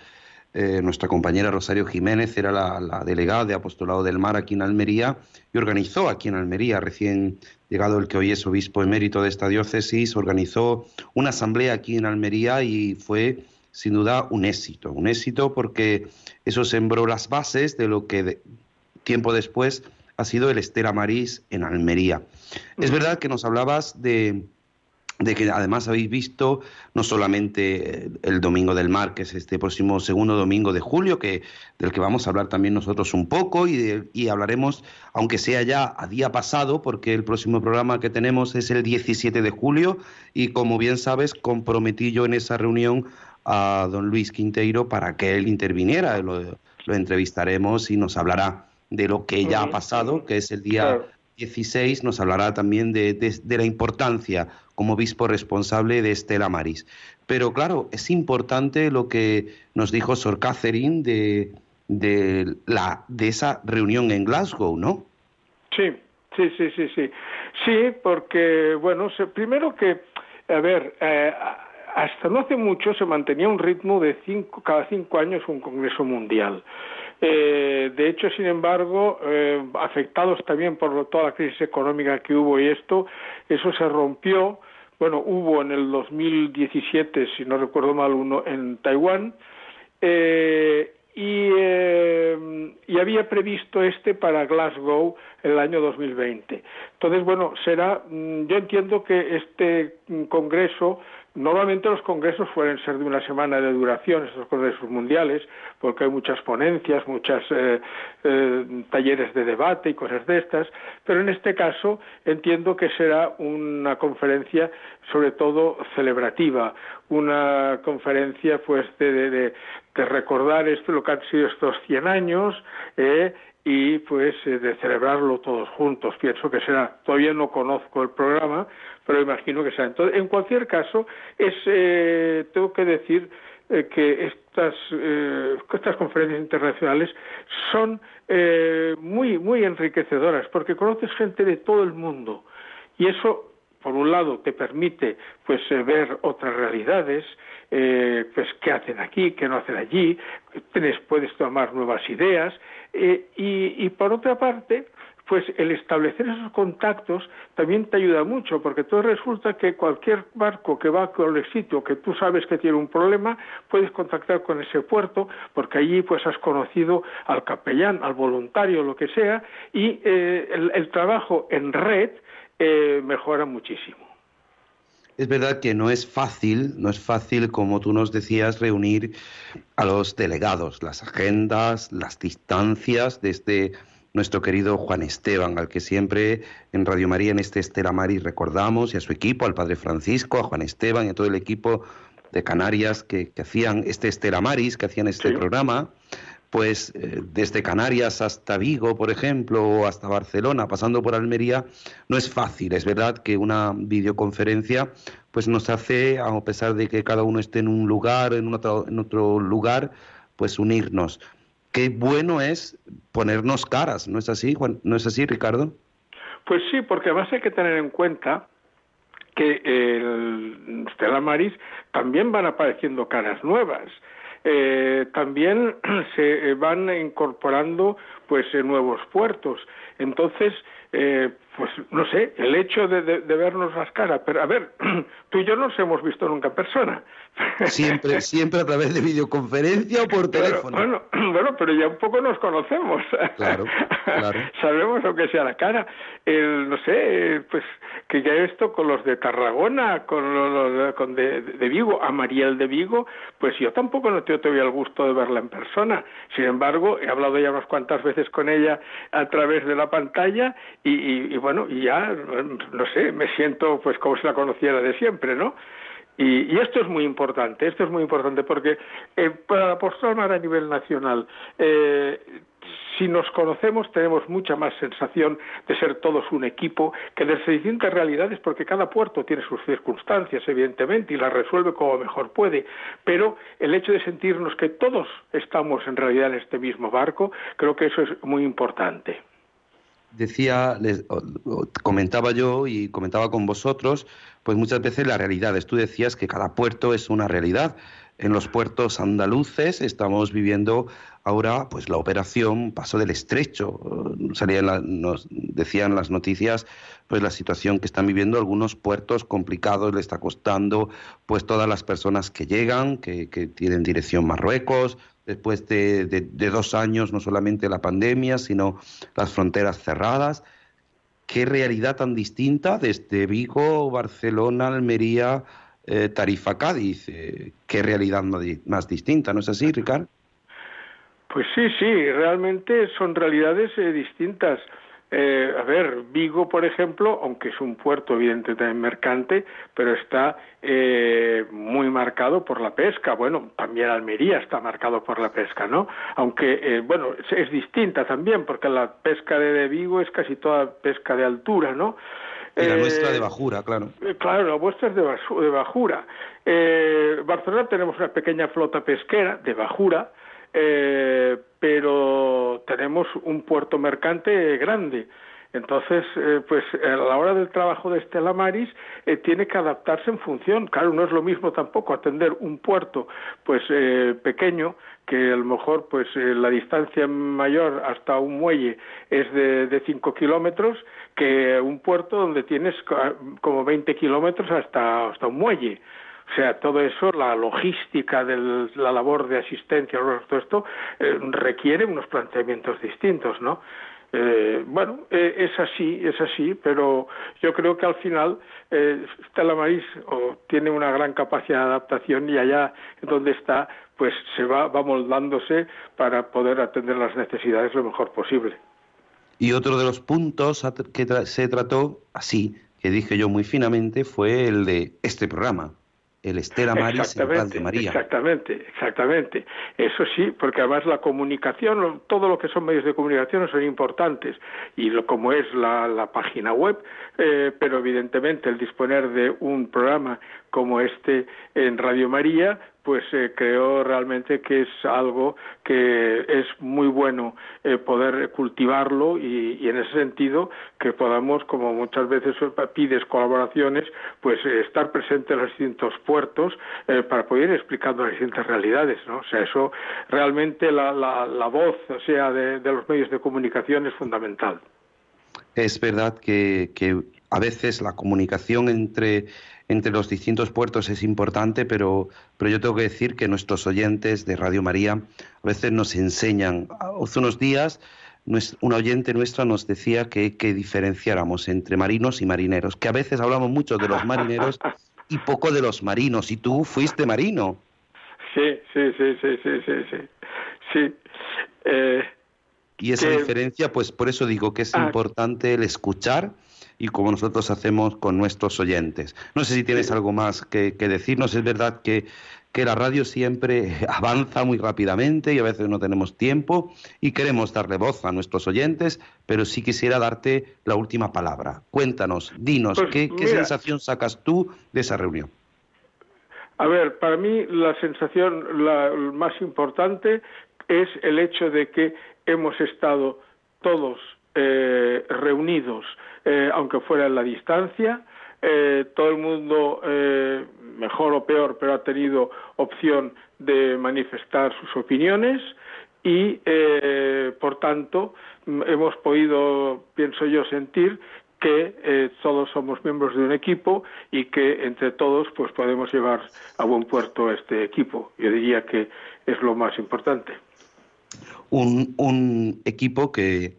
eh, nuestra compañera Rosario Jiménez era la, delegada de Apostolado del Mar aquí en Almería y organizó aquí en Almería, recién llegado el que hoy es obispo emérito de esta diócesis, organizó una asamblea aquí en Almería y fue sin duda un éxito, un éxito porque eso sembró las bases de lo que tiempo después ha sido el Estela Marís en Almería. Es verdad que nos hablabas de, de que además habéis visto no solamente eh, el Domingo del Mar, que es este próximo segundo domingo de julio, que, del que vamos a hablar también nosotros un poco y, y hablaremos, aunque sea ya a día pasado, porque el próximo programa que tenemos es el 17 de julio y como bien sabes, comprometí yo en esa reunión a don Luis Quinteiro para que él interviniera, lo, lo entrevistaremos y nos hablará de lo que ya ha pasado, que es el día... 16 nos hablará también de, de, la importancia como obispo responsable de Estela Maris. Pero claro, es importante lo que nos dijo Sor Catherine de, de, la, de esa reunión en Glasgow, ¿no? Sí, sí, sí, sí, sí. Sí, porque, bueno, primero que, a ver, eh, hasta no hace mucho se mantenía un ritmo de cinco, cada cinco años un congreso mundial. Eh, de hecho, sin embargo, eh, afectados también por toda la crisis económica que hubo y esto, eso se rompió. Bueno, hubo en el 2017, si no recuerdo mal, uno en Taiwán. Eh, y, y, había previsto este para Glasgow el año 2020. Entonces, bueno, será, mm, yo entiendo que este mm, congreso Normalmente los congresos suelen ser de una semana de duración, estos congresos mundiales, porque hay muchas ponencias, muchos eh, eh, talleres de debate y cosas de estas, pero en este caso entiendo que será una conferencia sobre todo celebrativa, una conferencia pues de, de, recordar esto, lo que han sido estos 100 años, eh, y pues eh, de celebrarlo todos juntos. Pienso que será, todavía no conozco el programa, pero imagino que será. Entonces, en cualquier caso, es, eh, tengo que decir eh, que estas, estas conferencias internacionales son muy, muy enriquecedoras, porque conoces gente de todo el mundo, y eso por un lado te permite pues ver otras realidades pues qué hacen aquí qué no hacen allí puedes tomar nuevas ideas eh, y, por otra parte, pues el establecer esos contactos también te ayuda mucho, porque todo resulta que cualquier barco que va con el sitio que tú sabes que tiene un problema, puedes contactar con ese puerto, porque allí pues has conocido al capellán, al voluntario, lo que sea, y eh, el, trabajo en red eh, mejora muchísimo. Es verdad que no es fácil, no es fácil, como tú nos decías, reunir a los delegados, las agendas, las distancias desde nuestro querido Juan Esteban, al que siempre en Radio María, en este Estela Maris, recordamos, y a su equipo, al Padre Francisco, a Juan Esteban y a todo el equipo de Canarias que, hacían este Estela Maris, que hacían este programa. pues eh, desde Canarias hasta Vigo, por ejemplo, o hasta Barcelona, pasando por Almería, no es fácil. Es verdad que una videoconferencia pues nos hace, a pesar de que cada uno esté en un lugar, en otro, en otro lugar, pues unirnos. Qué bueno es ponernos caras, ¿no es así, Juan? ¿No es así, Ricardo? Pues sí, porque además hay que tener en cuenta que el Stella Maris también van apareciendo caras nuevas. Eh, también se van incorporando pues nuevos puertos. Entonces, eh, pues no sé, el hecho de, vernos las caras, pero a ver, tú y yo no nos hemos visto nunca persona. Siempre, siempre a través de videoconferencia o por teléfono. bueno, bueno, pero ya un poco nos conocemos. Claro, claro. Sabemos aunque sea la cara. El, no sé, pues que ya esto con los de Tarragona, con los con de, Vigo, a Mariel de Vigo, pues yo tampoco no tengo todavía el gusto de verla en persona. Sin embargo, he hablado ya unas cuantas veces con ella a través de la pantalla y, y bueno, y ya, no sé, me siento pues como si la conociera de siempre, ¿no? Y, esto es muy importante, esto es muy importante porque eh, para la a nivel nacional, eh, si nos conocemos tenemos mucha más sensación de ser todos un equipo que desde distintas realidades, porque cada puerto tiene sus circunstancias, evidentemente, y las resuelve como mejor puede, pero el hecho de sentirnos que todos estamos en realidad en este mismo barco, creo que eso es muy importante decía, les, comentaba yo y comentaba con vosotros, pues muchas veces las realidades. Tú decías que cada puerto es una realidad. En los puertos andaluces estamos viviendo ahora pues la operación Paso del Estrecho. Salían nos decían las noticias pues la situación que están viviendo algunos puertos complicados, le está costando pues todas las personas que llegan, que, que tienen dirección Marruecos, después de, dos años, no solamente la pandemia, sino las fronteras cerradas. Qué realidad tan distinta desde Vigo, Barcelona, Almería, eh, Tarifa, Cádiz. Eh, qué realidad más distinta, ¿no es así, Ricardo? Pues sí, sí, realmente son realidades eh, distintas. Eh, a ver, Vigo, por ejemplo, aunque es un puerto evidentemente mercante, pero está eh, muy marcado por la pesca. Bueno, también Almería está marcado por la pesca, ¿no? Aunque, eh, bueno, es, distinta también, porque la pesca de, Vigo es casi toda pesca de altura, ¿no? Y la nuestra de bajura, claro. claro, la vuestra es de, de bajura. Barcelona tenemos una pequeña flota pesquera de bajura, eh, pero tenemos un puerto mercante grande. Entonces, eh, pues a la hora del trabajo de Estela Maris eh, tiene que adaptarse en función. Claro, no es lo mismo tampoco atender un puerto pues eh, pequeño que a lo mejor pues la distancia mayor hasta un muelle es de, de 5 kilómetros que un puerto donde tienes como 20 kilómetros hasta, hasta un muelle. O sea, todo eso, la logística de la labor de asistencia, todo esto, eh, requiere unos planteamientos distintos, ¿no? Eh, bueno, eh, es así, es así, pero yo creo que al final eh, Stella Maris tiene una gran capacidad de adaptación y allá donde está, pues se va, va moldándose para poder atender las necesidades lo mejor posible. Y otro de los puntos que se trató así, que dije yo muy finamente, fue el de este programa, el Estela Maris de María. Exactamente, exactamente. Eso sí, porque además la comunicación, todo lo que son medios de comunicación son importantes, y lo, como es la, página web, eh, pero evidentemente el disponer de un programa como este en Radio María, pues eh, creo realmente que es algo que es muy bueno eh, poder cultivarlo y, en ese sentido que podamos, como muchas veces pides colaboraciones, pues eh, estar presente en los distintos puertos para poder ir explicando las distintas realidades, ¿no? O sea, eso realmente la, la, voz, o sea, de, de, los medios de comunicación es fundamental. Es verdad que, que a veces la comunicación entre entre los distintos puertos es importante, pero, pero yo tengo que decir que nuestros oyentes de Radio María a veces nos enseñan. Hace unos días una oyente nuestra nos decía que, que diferenciáramos entre marinos y marineros, que a veces hablamos mucho de los marineros y poco de los marinos, y tú fuiste marino. Sí, sí, sí, sí, sí, sí, sí. Eh, y esa diferencia, pues por eso digo que es ah. importante el escuchar y como nosotros hacemos con nuestros oyentes. No sé si tienes algo más que, que decirnos. Es verdad que que la radio siempre avanza muy rápidamente y a veces no tenemos tiempo y queremos darle voz a nuestros oyentes, pero sí quisiera darte la última palabra. Cuéntanos, dinos, Pues, ¿qué, sensación sacas tú de esa reunión? A ver, para mí la sensación la más importante es el hecho de que hemos estado todos eh, reunidos, eh, aunque fuera en la distancia, eh, todo el mundo, eh, mejor o peor, pero ha tenido opción de manifestar sus opiniones y, por tanto, mm, hemos podido, pienso yo, sentir que todos somos miembros de un equipo y que entre todos pues podemos llevar a buen puerto este equipo. Yo diría que es lo más importante. Un, un equipo que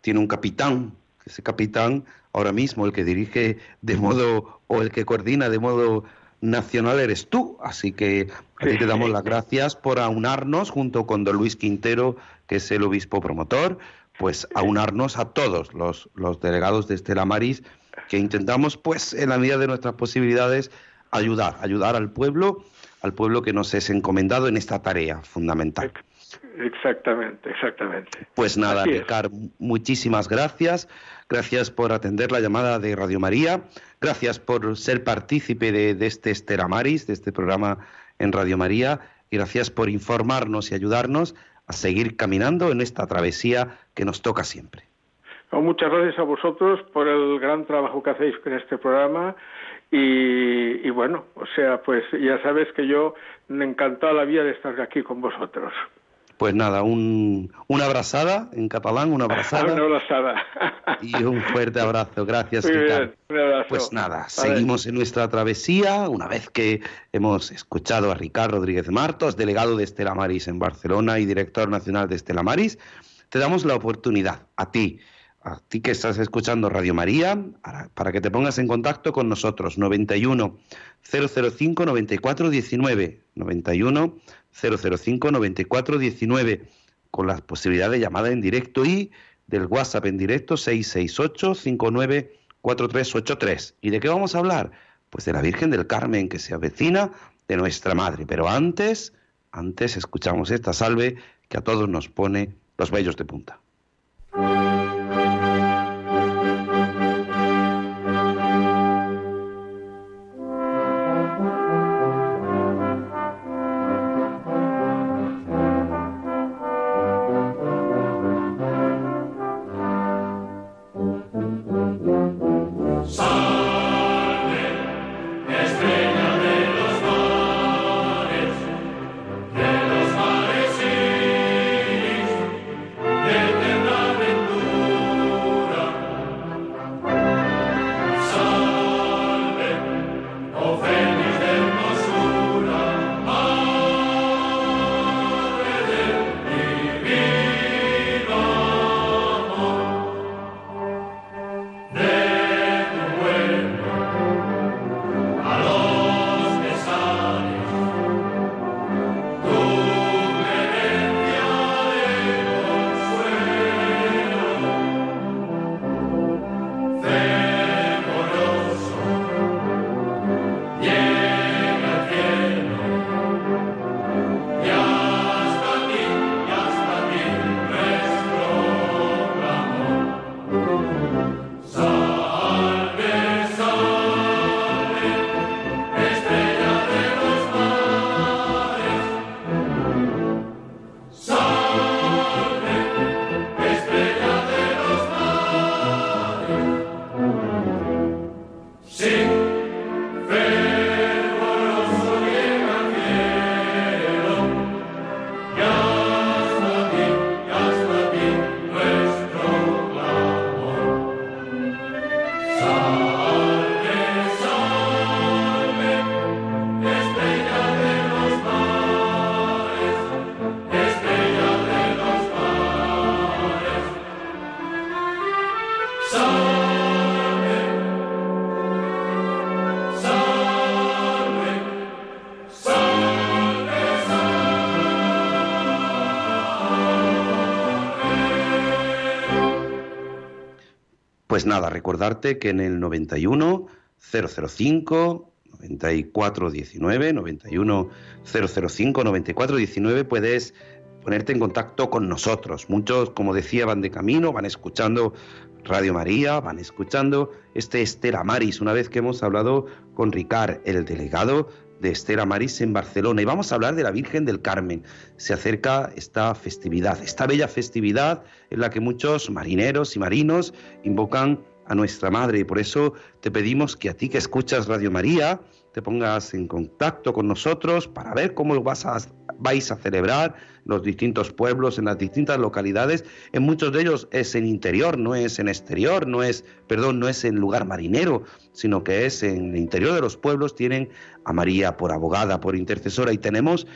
tiene un capitán, ese capitán ahora mismo el que dirige de modo o el que coordina de modo nacional eres tú, así que a ti te damos las gracias por aunarnos junto con don Luis Quintero, que es el obispo promotor, pues aunarnos a todos los, los delegados de Estela Maris, que intentamos pues en la medida de nuestras posibilidades ayudar, ayudar al pueblo, al pueblo que nos es encomendado en esta tarea fundamental. Exactamente, exactamente. Pues nada. Ricard, muchísimas gracias. Gracias por atender la llamada de Radio María. Gracias por ser partícipe de, de este Estela Maris, de este programa en Radio María. Y gracias por informarnos y ayudarnos a seguir caminando en esta travesía que nos toca siempre. No, muchas gracias a vosotros por el gran trabajo que hacéis con este programa y, y bueno, o sea, pues ya sabes que yo me encantado la vida de estar aquí con vosotros. Pues nada, un, una abrazada en catalán, una abrazada Una abrazada. y un fuerte abrazo. Gracias, Muy Ricard. bien, un abrazo. Pues nada, Vale. seguimos en nuestra travesía. Una vez que hemos escuchado a Ricard Rodríguez Martos, delegado de Estela Maris en Barcelona y director nacional de Estela Maris, te damos la oportunidad a ti, a ti que estás escuchando Radio María, para, para que te pongas en contacto con nosotros. 91 005 94 19. 91 005 94 19. Con la posibilidad de llamada en directo y del WhatsApp en directo 668 59 4383. ¿Y de qué vamos a hablar? Pues de la Virgen del Carmen que se avecina de nuestra Madre. Pero antes, antes escuchamos esta salve que a todos nos pone los vellos de punta. Pues nada, recordarte que en el 91 005 9419 91 005 9419 puedes ponerte en contacto con nosotros. Muchos, como decía, van de camino, van escuchando Radio María, van escuchando este Estela Maris, una vez que hemos hablado con Ricard, el delegado de Estela Maris en Barcelona. Y vamos a hablar de la Virgen del Carmen. Se acerca esta festividad, esta bella festividad en la que muchos marineros y marinos invocan a nuestra Madre. Y por eso te pedimos que a ti que escuchas Radio María, te pongas en contacto con nosotros para ver cómo vas a, vais a celebrar los distintos pueblos, en las distintas localidades. En muchos de ellos es en interior, no es en exterior, no es, perdón, no es en lugar marinero, sino que es en el interior de los pueblos. Tienen a María por abogada, por intercesora y tenemos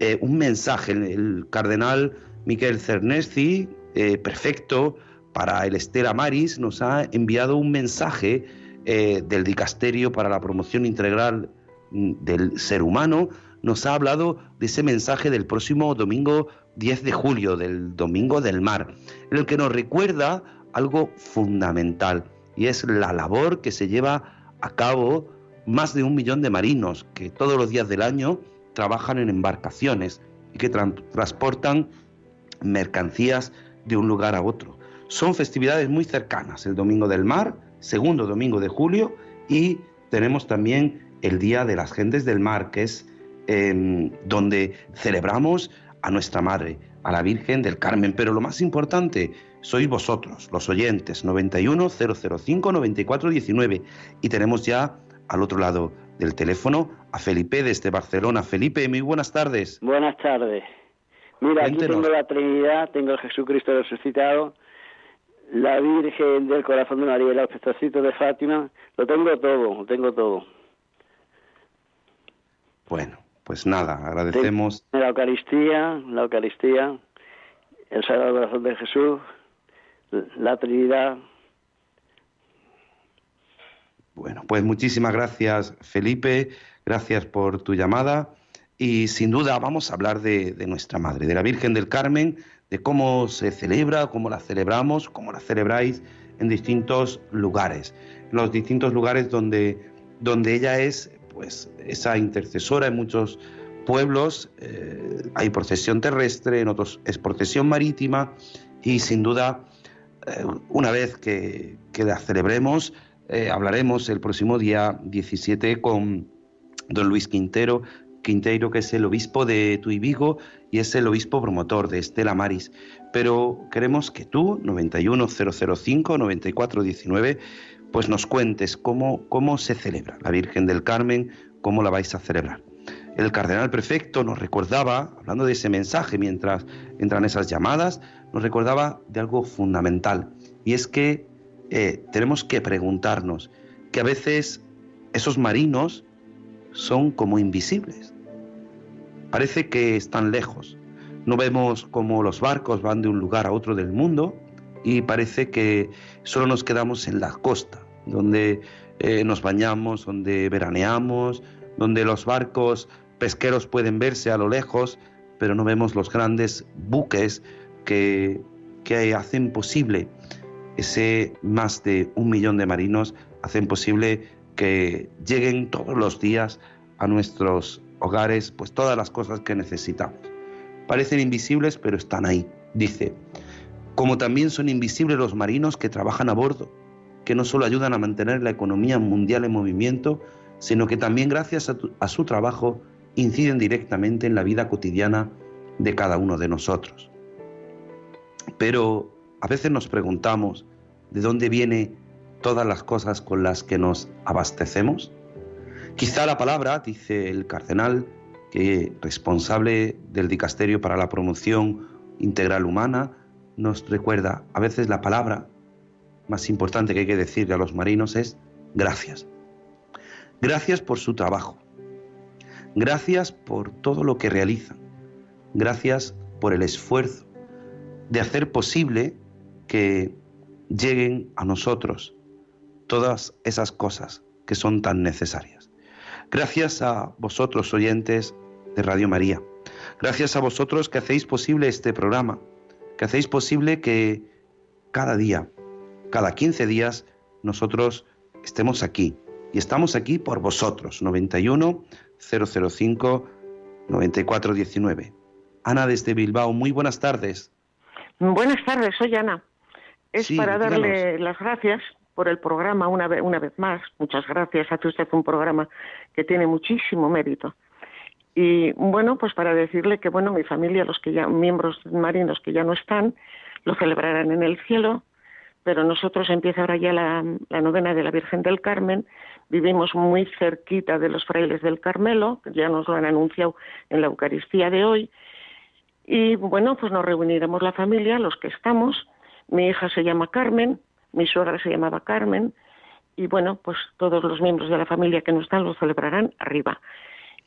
eh, un mensaje. El, cardenal Miquel Cernesti, eh, perfecto para el Estela Maris, nos ha enviado un mensaje eh, del Dicasterio para la Promoción Integral mm, del Ser Humano, nos ha hablado de ese mensaje del próximo domingo 10 de julio, del Domingo del Mar, en el que nos recuerda algo fundamental, y es la labor que se lleva a cabo más de un millón de marinos que todos los días del año trabajan en embarcaciones y que transportan mercancías de un lugar a otro. Son festividades muy cercanas, el Domingo del Mar, segundo domingo de julio, y tenemos también el Día de las Gentes del Mar, que es em, donde celebramos a nuestra Madre, a la Virgen del Carmen. Pero lo más importante, sois vosotros, los oyentes, 91 005 94 19. Y tenemos ya al otro lado del teléfono a Felipe desde Barcelona. Felipe, muy buenas tardes. Buenas tardes. Mira, aquí tengo la Trinidad, tengo el Jesucristo resucitado, la Virgen del Corazón de María, el pestacito de Fátima, lo tengo todo, lo tengo todo. Bueno, pues nada, agradecemos. La Eucaristía, la Eucaristía, el Sagrado Corazón de Jesús, la Trinidad. Bueno, pues muchísimas gracias Felipe, gracias por tu llamada y sin duda vamos a hablar de, de nuestra Madre, de la Virgen del Carmen, de cómo se celebra, cómo la celebramos, cómo la celebráis en distintos lugares, en los distintos lugares donde, donde ella es pues esa intercesora en muchos pueblos, eh, hay procesión terrestre, en otros es procesión marítima y sin duda eh, una vez que, la celebremos eh, hablaremos el próximo día 17 con don Luis Quintero, Quinteiro, que es el obispo de Tuy Vigo y es el obispo promotor de Estela Maris. Pero queremos que tú, 91005-9419, pues nos cuentes cómo, cómo se celebra la Virgen del Carmen, cómo la vais a celebrar. El cardenal prefecto nos recordaba, hablando de ese mensaje mientras entran esas llamadas, nos recordaba de algo fundamental, y es que eh, tenemos que preguntarnos que a veces esos marinos son como invisibles. Parece que están lejos. No vemos cómo los barcos van de un lugar a otro del mundo y parece que solo nos quedamos en la costa, donde eh, nos bañamos, donde veraneamos, donde los barcos pesqueros pueden verse a lo lejos, pero no vemos los grandes buques que, que hacen posible ese más de un millón de marinos, hacen posible que lleguen todos los días a nuestros hogares, pues todas las cosas que necesitamos. Parecen invisibles, pero están ahí. Dice, como también son invisibles los marinos que trabajan a bordo, que no solo ayudan a mantener la economía mundial en movimiento, sino que también gracias a, su trabajo inciden directamente en la vida cotidiana de cada uno de nosotros. Pero a veces nos preguntamos de dónde vienen todas las cosas con las que nos abastecemos. Quizá la palabra, dice el cardenal, que responsable del dicasterio para la promoción integral humana, nos recuerda, a veces la palabra más importante que hay que decirle a los marinos es gracias. Gracias por su trabajo. Gracias por todo lo que realizan. Gracias por el esfuerzo de hacer posible que lleguen a nosotros todas esas cosas que son tan necesarias. Gracias a vosotros, oyentes de Radio María. Gracias a vosotros que hacéis posible este programa, que hacéis posible que cada día, cada 15 días nosotros estemos aquí. Y estamos aquí por vosotros, 91 005 9419. Ana desde Bilbao, muy buenas tardes. Buenas tardes, soy Ana. Es para darle las gracias por el programa una vez, una vez más. Muchas gracias. Hace usted un programa que tiene muchísimo mérito. Y bueno, pues para decirle que bueno, mi familia, los que ya, miembros marinos que ya no están, lo celebrarán en el cielo, pero nosotros empieza ahora ya la, novena de la Virgen del Carmen, vivimos muy cerquita de los frailes del Carmelo, ya nos lo han anunciado en la Eucaristía de hoy, y bueno, pues nos reuniremos la familia, los que estamos, mi hija se llama Carmen, mi suegra se llamaba Carmen, y bueno, pues todos los miembros de la familia que no están lo celebrarán arriba.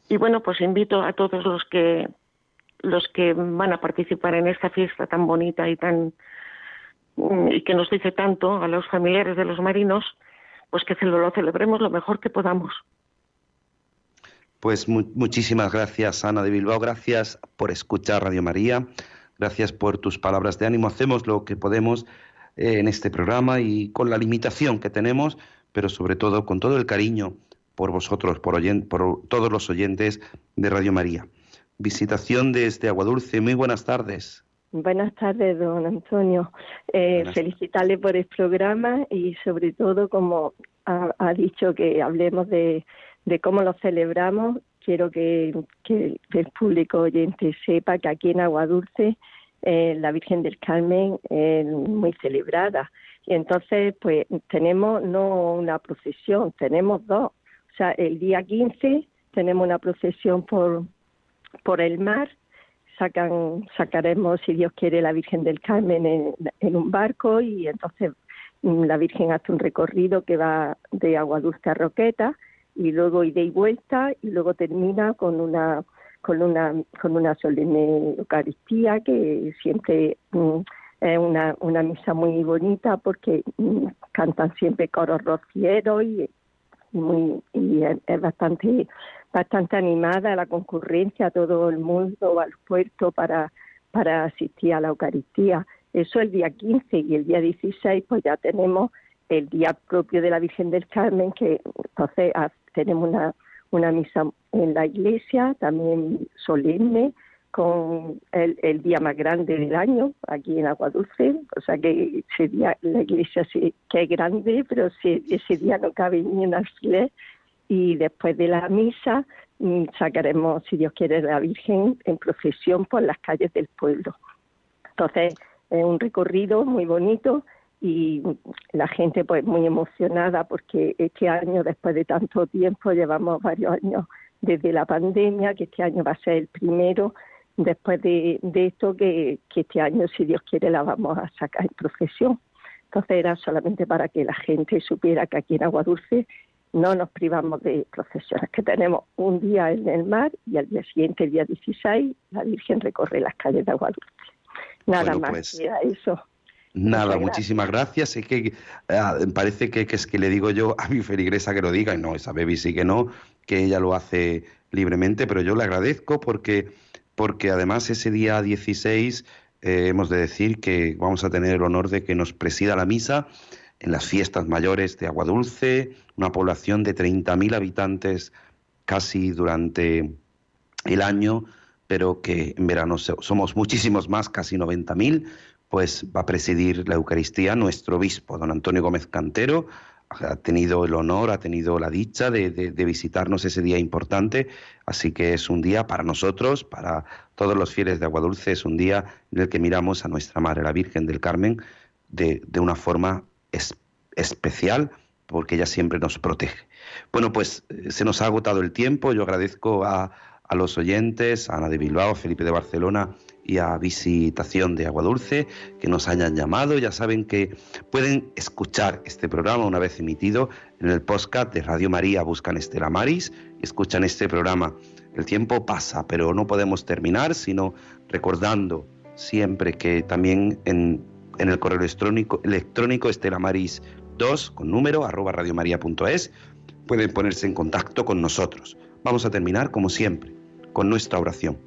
Y bueno, pues invito a todos los que los que van a participar en esta fiesta tan bonita y tan y que nos dice tanto a los familiares de los marinos, pues que lo celebremos lo mejor que podamos. Pues muchísimas gracias, Ana de Bilbao. Gracias por escuchar Radio María. Gracias por tus palabras de ánimo. Hacemos lo que podemos eh, en este programa y con la limitación que tenemos, pero sobre todo con todo el cariño por vosotros, por, por todos los oyentes de Radio María. Visitación desde Aguadulce. Muy buenas tardes. Buenas tardes, don Antonio. Eh, felicitarle por el programa y sobre todo, como ha, dicho, que hablemos de, cómo lo celebramos. Quiero que, el público oyente sepa que aquí en Aguadulce eh, la Virgen del Carmen es muy celebrada. Y entonces, pues tenemos no una procesión, tenemos dos. O sea, el día 15 tenemos una procesión por, por el mar, sacan, sacaremos, si Dios quiere, la Virgen del Carmen en, un barco y entonces mm, la Virgen hace un recorrido que va de Agua Dulce a Roqueta y luego ida y vuelta y luego termina con una con una con una solemne Eucaristía que siempre mm, es una, una misa muy bonita porque mm, cantan siempre coros rocieros y muy y es, bastante bastante animada la concurrencia todo el mundo al puerto para para asistir a la Eucaristía. Eso el día 15 y el día 16 pues ya tenemos el día propio de la Virgen del Carmen que entonces ah, tenemos una una misa en la iglesia también solemne con el, día más grande del año aquí en Agua Dulce, o sea que ese día la iglesia sí que es grande, pero ese día no cabe ni un alfiler y después de la misa mm, sacaremos, si Dios quiere, la Virgen en procesión por las calles del pueblo. Entonces es un recorrido muy bonito y la gente pues muy emocionada porque este año, después de tanto tiempo, llevamos varios años desde la pandemia, que este año va a ser el primero después de, esto que, este año, si Dios quiere, la vamos a sacar en profesión. Entonces era solamente para que la gente supiera que aquí en Agua Dulce no nos privamos de procesiones, que tenemos un día en el mar y al día siguiente, el día 16, la Virgen recorre las calles de Agua Dulce. Nada más, pues, eso. Nada, muchísimas gracias. Es que ah, parece que, que, es que le digo yo a mi feligresa que lo diga, y no, esa baby sí que no, que ella lo hace libremente, pero yo le agradezco porque porque además ese día 16 eh, hemos de decir que vamos a tener el honor de que nos presida la misa en las fiestas mayores de Aguadulce, una población de 30.000 habitantes casi durante el año, pero que en verano somos muchísimos más, casi 90.000, pues va a presidir la Eucaristía nuestro obispo, don Antonio Gómez Cantero, ha tenido el honor, ha tenido la dicha de, visitarnos ese día importante, así que es un día para nosotros, para todos los fieles de Aguadulce, es un día en el que miramos a nuestra Madre, la Virgen del Carmen, de, una forma especial, porque ella siempre nos protege. Bueno, pues eh, se nos ha agotado el tiempo, yo agradezco a, a los oyentes, a Ana de Bilbao, Felipe de Barcelona, y a Visitación de Agua Dulce que nos hayan llamado. Ya saben que pueden escuchar este programa una vez emitido en el podcast de Radio María. Buscan Estela Maris y escuchan este programa. El tiempo pasa, pero no podemos terminar sino recordando siempre que también en, el correo electrónico, electrónico Maris 2 con número arroba radiomaria.es pueden ponerse en contacto con nosotros. Vamos a terminar como siempre con nuestra oración.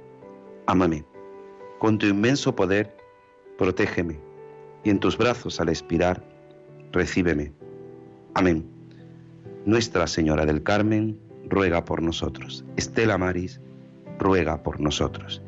ámame. Con tu inmenso poder, protégeme. Y en tus brazos al expirar, recíbeme. Amén. Nuestra Señora del Carmen, ruega por nosotros. Estela Maris, ruega por nosotros.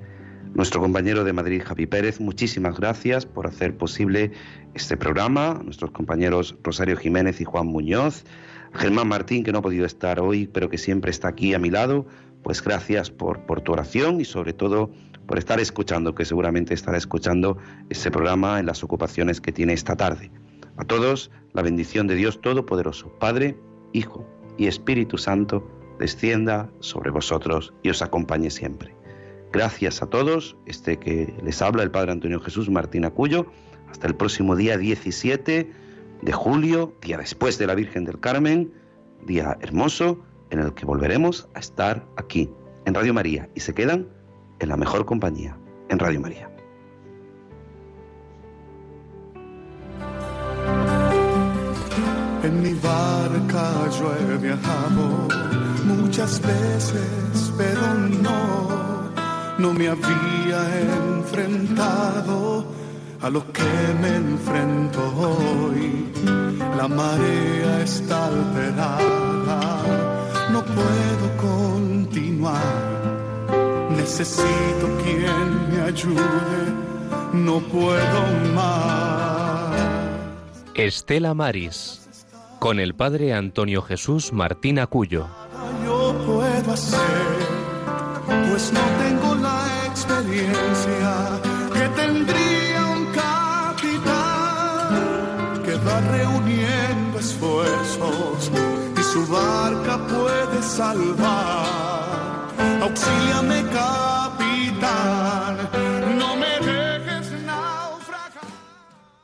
Nuestro compañero de Madrid, Javi Pérez, muchísimas gracias por hacer posible este programa. Nuestros compañeros Rosario Jiménez y Juan Muñoz. Germán Martín, que no ha podido estar hoy, pero que siempre está aquí a mi lado, pues gracias por, por tu oración y sobre todo por estar escuchando, que seguramente estará escuchando este programa en las ocupaciones que tiene esta tarde. A todos, la bendición de Dios Todopoderoso, Padre, Hijo y Espíritu Santo, descienda sobre vosotros y os acompañe siempre. Gracias a todos, este que les habla el Padre Antonio Jesús Martín Acuyo, hasta el próximo día 17 de julio, día después de la Virgen del Carmen, día hermoso en el que volveremos a estar aquí, en Radio María, y se quedan en la mejor compañía, en Radio María. En mi barca yo he viajado muchas veces, pero no, no me había enfrentado a lo que me enfrento hoy. La marea está alterada, no puedo continuar. Necesito quien me ayude, no puedo más. Estela Maris, con el padre Antonio Jesús Martín Acuyo. Yo puedo hacer, pues no tengo la experiencia que tendría un capitán que va reuniendo esfuerzos y su barca puede salvar. Auxíliame, capitán.